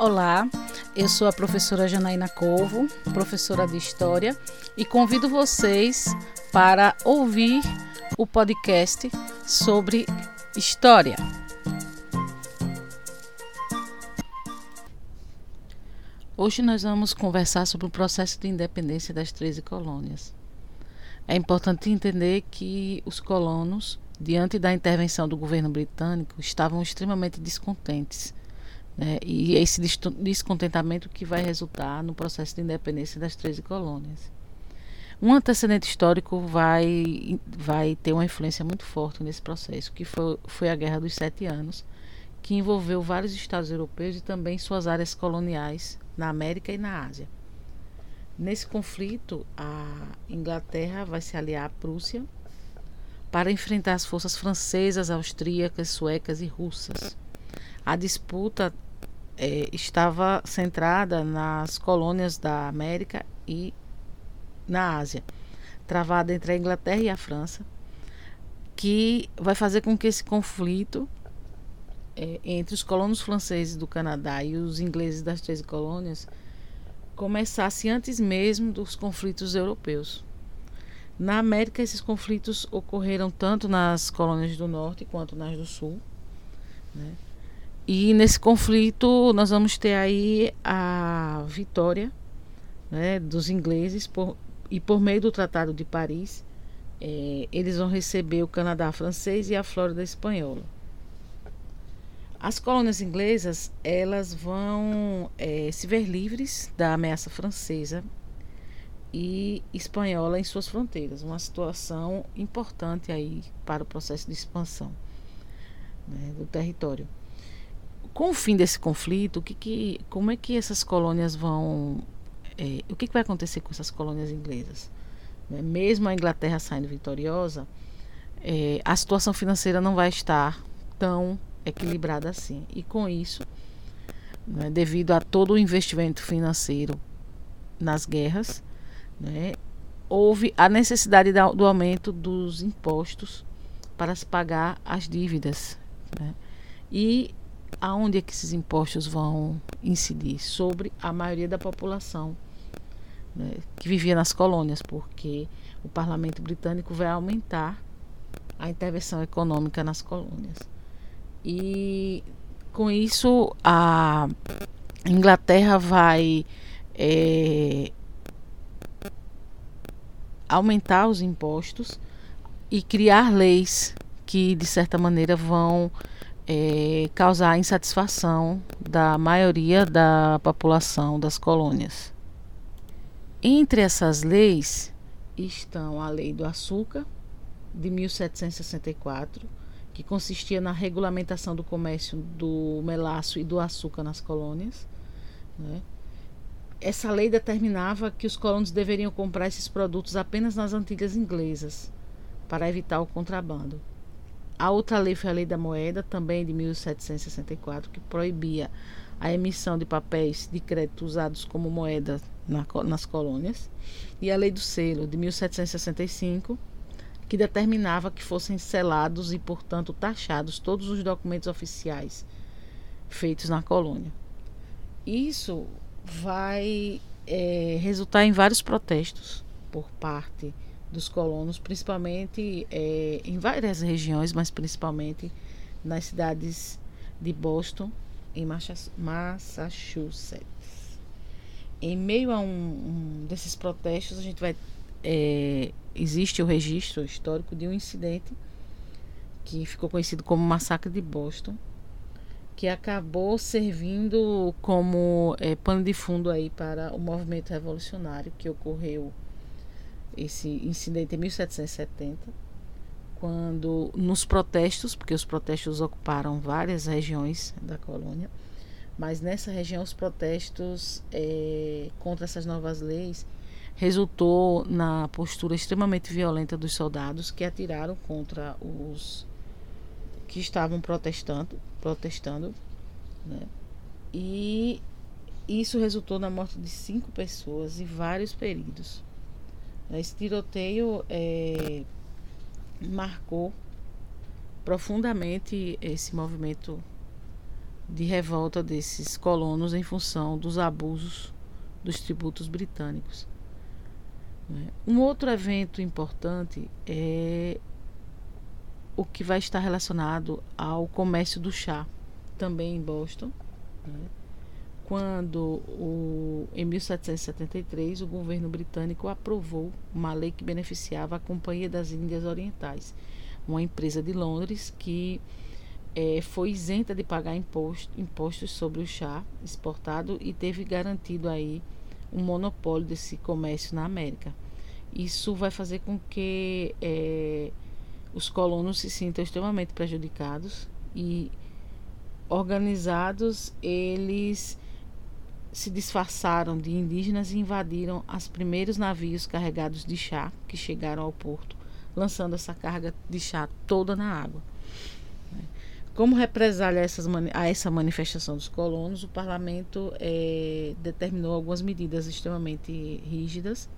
Olá, eu sou a professora Janaína Corvo, professora de História, e convido vocês para ouvir o podcast sobre História. Hoje nós vamos conversar sobre o processo de independência das 13 colônias. É importante entender que os colonos, diante da intervenção do governo britânico, estavam extremamente descontentes né? E esse descontentamento que vai resultar no processo de independência das 13 colônias. Um antecedente histórico vai, vai ter uma influência muito forte nesse processo, que foi, foi a Guerra dos Sete Anos, que envolveu vários estados europeus e também suas áreas coloniais na América e na Ásia. Nesse conflito, a Inglaterra vai se aliar à Prússia para enfrentar as forças francesas, austríacas, suecas e russas. A disputa é, estava centrada nas colônias da América e na Ásia, travada entre a Inglaterra e a França, que vai fazer com que esse conflito é, entre os colonos franceses do Canadá e os ingleses das três colônias começasse antes mesmo dos conflitos europeus. Na América, esses conflitos ocorreram tanto nas colônias do norte quanto nas do sul. Né? E nesse conflito nós vamos ter aí a vitória né, dos ingleses por, e por meio do Tratado de Paris é, eles vão receber o Canadá francês e a Flórida espanhola. As colônias inglesas elas vão é, se ver livres da ameaça francesa e espanhola em suas fronteiras, uma situação importante aí para o processo de expansão né, do território com o fim desse conflito, o que, que como é que essas colônias vão. É, o que, que vai acontecer com essas colônias inglesas? Né? Mesmo a Inglaterra saindo vitoriosa, é, a situação financeira não vai estar tão equilibrada assim. E com isso, né, devido a todo o investimento financeiro nas guerras, né, houve a necessidade do aumento dos impostos para se pagar as dívidas. Né? E aonde é que esses impostos vão incidir? Sobre a maioria da população né, que vivia nas colônias, porque o parlamento britânico vai aumentar a intervenção econômica nas colônias. E com isso a Inglaterra vai é, aumentar os impostos e criar leis que de certa maneira vão é, causar insatisfação da maioria da população das colônias. Entre essas leis estão a Lei do Açúcar, de 1764, que consistia na regulamentação do comércio do melaço e do açúcar nas colônias. Né? Essa lei determinava que os colonos deveriam comprar esses produtos apenas nas Antilhas Inglesas, para evitar o contrabando. A outra lei foi a Lei da Moeda, também de 1764, que proibia a emissão de papéis de crédito usados como moeda na, nas colônias. E a Lei do Selo, de 1765, que determinava que fossem selados e, portanto, taxados todos os documentos oficiais feitos na colônia. Isso vai é, resultar em vários protestos por parte dos colonos, principalmente é, em várias regiões, mas principalmente nas cidades de Boston e Massachusetts. Em meio a um, um desses protestos, a gente vai é, existe o registro histórico de um incidente que ficou conhecido como Massacre de Boston, que acabou servindo como é, pano de fundo aí para o movimento revolucionário que ocorreu esse incidente em 1770, quando nos protestos, porque os protestos ocuparam várias regiões da colônia, mas nessa região os protestos é, contra essas novas leis resultou na postura extremamente violenta dos soldados que atiraram contra os que estavam protestando, protestando, né? E isso resultou na morte de cinco pessoas e vários feridos. Esse tiroteio é, marcou profundamente esse movimento de revolta desses colonos em função dos abusos dos tributos britânicos. Um outro evento importante é o que vai estar relacionado ao comércio do chá, também em Boston. Né? Quando, em 1773, o governo britânico aprovou uma lei que beneficiava a Companhia das Índias Orientais, uma empresa de Londres que é, foi isenta de pagar imposto, impostos sobre o chá exportado e teve garantido aí um monopólio desse comércio na América. Isso vai fazer com que é, os colonos se sintam extremamente prejudicados e organizados eles se disfarçaram de indígenas e invadiram os primeiros navios carregados de chá que chegaram ao porto, lançando essa carga de chá toda na água. Como represália a, essa manifestação dos colonos, o parlamento é, determinou algumas medidas extremamente rígidas,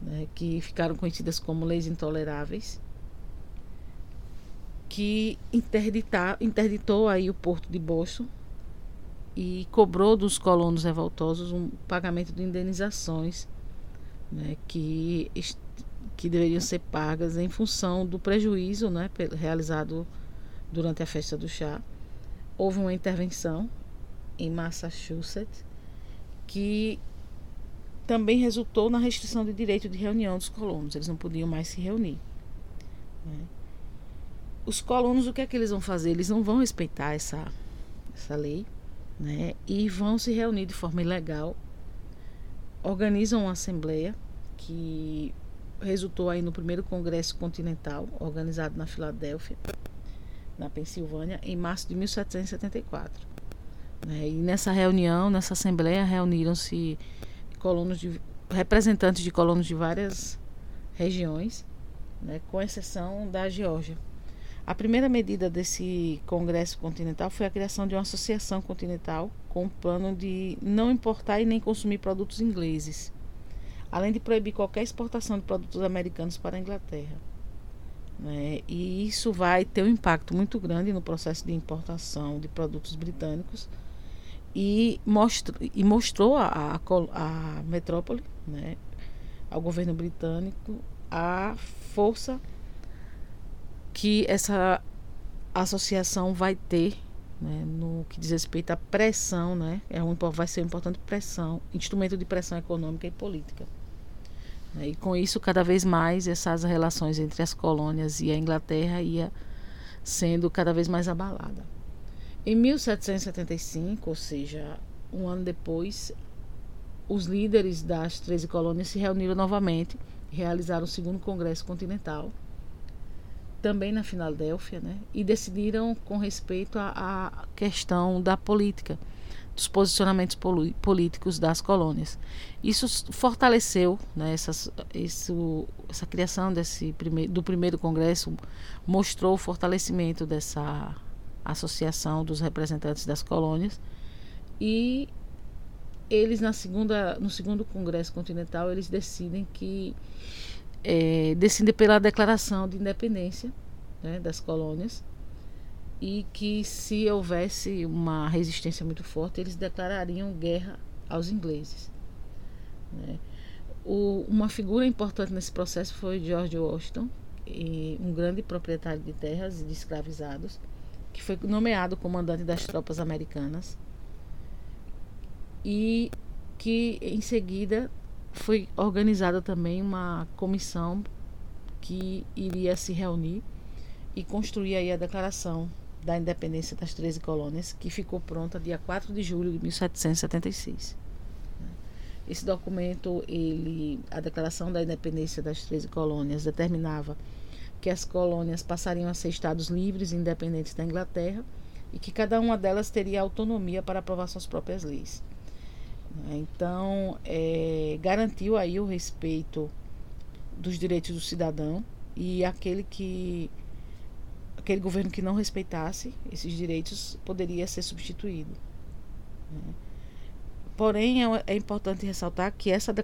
né, que ficaram conhecidas como leis intoleráveis, que interditou aí o porto de Boston e cobrou dos colonos revoltosos um pagamento de indenizações né, que, que deveriam ser pagas em função do prejuízo né, realizado durante a festa do chá, houve uma intervenção em Massachusetts que também resultou na restrição do direito de reunião dos colonos. Eles não podiam mais se reunir. Né? Os colonos, o que é que eles vão fazer? Eles não vão respeitar essa, essa lei né? e vão se reunir de forma ilegal. Organizam uma assembleia que resultou aí no primeiro Congresso Continental, organizado na Filadélfia na Pensilvânia, em março de 1774. Né? E nessa reunião, nessa assembleia, reuniram-se colonos de, representantes de colonos de várias regiões, né? com exceção da Geórgia. A primeira medida desse Congresso Continental foi a criação de uma associação continental com o plano de não importar e nem consumir produtos ingleses, além de proibir qualquer exportação de produtos americanos para a Inglaterra. Né? E isso vai ter um impacto muito grande no processo de importação de produtos britânicos e, mostra, e mostrou a, a, a metrópole, né, ao governo britânico, a força que essa associação vai ter né, no que diz respeito à pressão, né, é um, vai ser uma importante pressão, instrumento de pressão econômica e política. Né? E com isso, cada vez mais, essas relações entre as colônias e a Inglaterra ia sendo cada vez mais abalada. Em 1775, ou seja, um ano depois, os líderes das 13 colônias se reuniram novamente e realizaram o segundo Congresso Continental, também na Filadélfia, né, e decidiram com respeito à questão da política dos posicionamentos políticos das colônias. Isso fortaleceu né, essas, isso, essa criação desse primeiro, do primeiro congresso mostrou o fortalecimento dessa associação dos representantes das colônias e eles na segunda no segundo congresso continental eles decidem que é, pela declaração de independência né, das colônias e que se houvesse uma resistência muito forte, eles declarariam guerra aos ingleses. Né? O, uma figura importante nesse processo foi George Washington, um grande proprietário de terras e de escravizados, que foi nomeado comandante das tropas americanas e que em seguida foi organizada também uma comissão que iria se reunir e construir aí a declaração da independência das 13 colônias, que ficou pronta dia 4 de julho de 1776. Esse documento, ele, a Declaração da Independência das 13 colônias, determinava que as colônias passariam a ser estados livres e independentes da Inglaterra e que cada uma delas teria autonomia para aprovar suas próprias leis. Então, é, garantiu aí o respeito dos direitos do cidadão e aquele que aquele governo que não respeitasse esses direitos poderia ser substituído. Né? Porém, é, é, importante ressaltar que essa,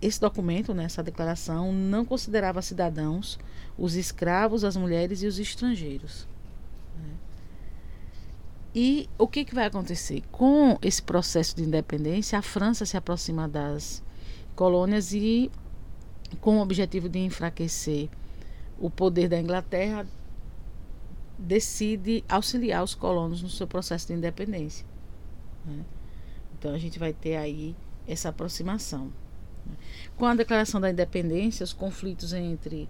esse documento, né, essa declaração, não considerava cidadãos os escravos, as mulheres e os estrangeiros. E o que, que vai acontecer? Com esse processo de independência, a França se aproxima das colônias e, com o objetivo de enfraquecer o poder da Inglaterra, decide auxiliar os colonos no seu processo de independência. Né? Então a gente vai ter aí essa aproximação. Né? Com a declaração da independência, os conflitos entre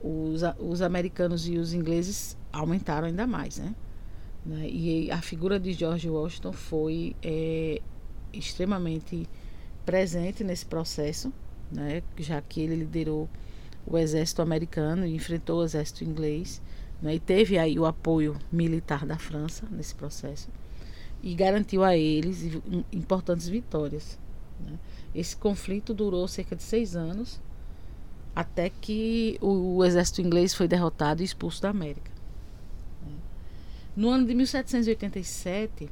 os, os americanos e os ingleses aumentaram ainda mais, né? Né? E a figura de George Washington foi é, extremamente presente nesse processo, né? já que ele liderou o exército americano e enfrentou o exército inglês né? e teve aí o apoio militar da França nesse processo e garantiu a eles importantes vitórias. Né? Esse conflito durou cerca de seis anos até que o, o exército inglês foi derrotado e expulso da América. No ano de 1787,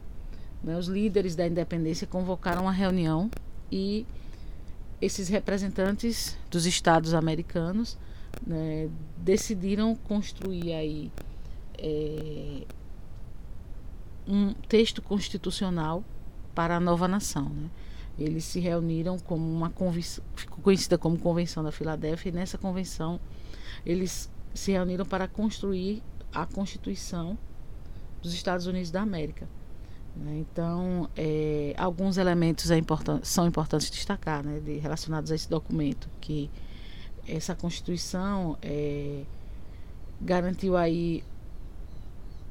né, os líderes da independência convocaram uma reunião e esses representantes dos estados americanos né, decidiram construir aí é, um texto constitucional para a nova nação. Né? Eles se reuniram como uma convenção, ficou conhecida como Convenção da Filadélfia, e nessa convenção eles se reuniram para construir a Constituição dos Estados Unidos da América. Né? Então, é, alguns elementos é important, são importantes destacar, né, de, relacionados a esse documento, que essa Constituição é, garantiu aí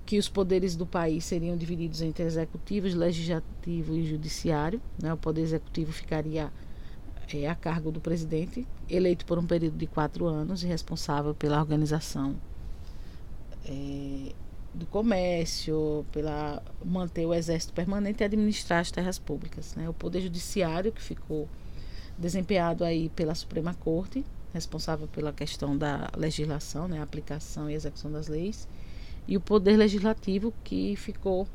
que os poderes do país seriam divididos entre executivo, legislativo e judiciário. Né? O poder executivo ficaria é, a cargo do presidente, eleito por um período de quatro anos e responsável pela organização é, do comércio, pela manter o exército permanente e administrar as terras públicas. Né? O poder judiciário que ficou desempenhado aí pela Suprema Corte, responsável pela questão da legislação, né, aplicação e execução das leis, e o poder legislativo que ficou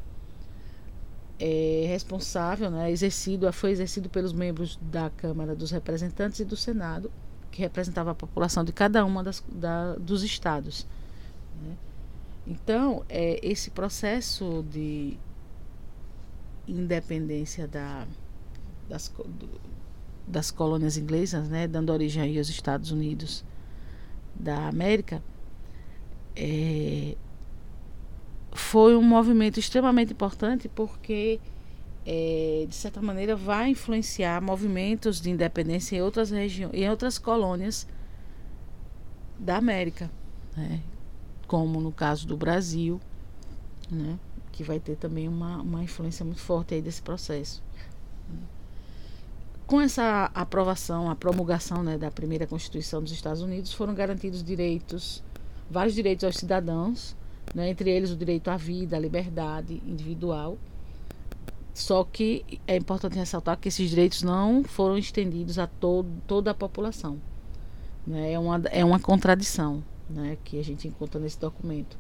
é, responsável, né, exercido, foi exercido pelos membros da Câmara dos Representantes e do Senado, que representava a população de cada uma das, da, dos estados. Né? Então, é, esse processo de independência da, das, do, das colônias inglesas, né, dando origem aos Estados Unidos da América, é, foi um movimento extremamente importante porque, é, de certa maneira, vai influenciar movimentos de independência em outras regiões, em outras colônias da América. Né? Como no caso do Brasil, né, que vai ter também uma, uma influência muito forte aí desse processo. Com essa aprovação, a promulgação né, da primeira Constituição dos Estados Unidos, foram garantidos direitos, vários direitos aos cidadãos, né, entre eles o direito à vida, à liberdade individual. Só que é importante ressaltar que esses direitos não foram estendidos a todo, toda a população. Né? É, uma, é uma contradição né, que a gente encontra nesse documento.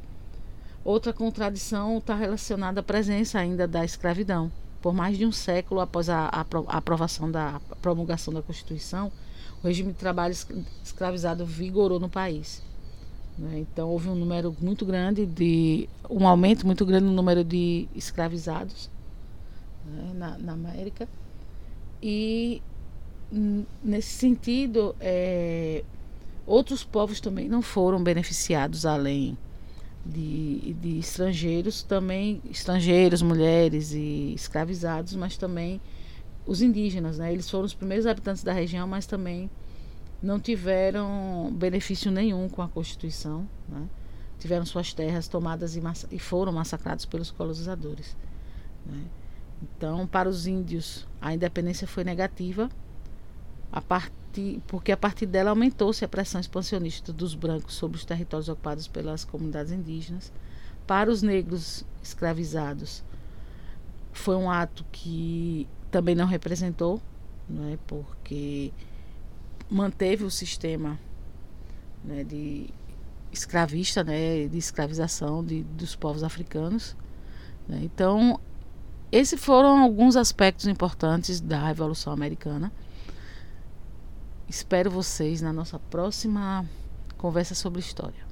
Outra contradição está relacionada à presença ainda da escravidão. Por mais de um século após a, aprovação da a promulgação da Constituição, o regime de trabalho escravizado vigorou no país. Né? Então houve um número muito grande de um aumento muito grande no número de escravizados né, na, na América e nesse sentido é, Outros povos também não foram beneficiados além de, de estrangeiros, também estrangeiros, mulheres e escravizados, mas também os indígenas, né? Eles foram os primeiros habitantes da região, mas também não tiveram benefício nenhum com a Constituição, né? tiveram suas terras tomadas e, e foram massacrados pelos colonizadores. Né? Então, para os índios, a independência foi negativa, a partir, porque a partir dela aumentou-se a pressão expansionista dos brancos sobre os territórios ocupados pelas comunidades indígenas. Para os negros escravizados, foi um ato que também não representou, né, porque manteve o sistema né, de escravista, né, de escravização de, dos povos africanos. Né. Então, esses foram alguns aspectos importantes da Revolução Americana. Espero vocês na nossa próxima conversa sobre história.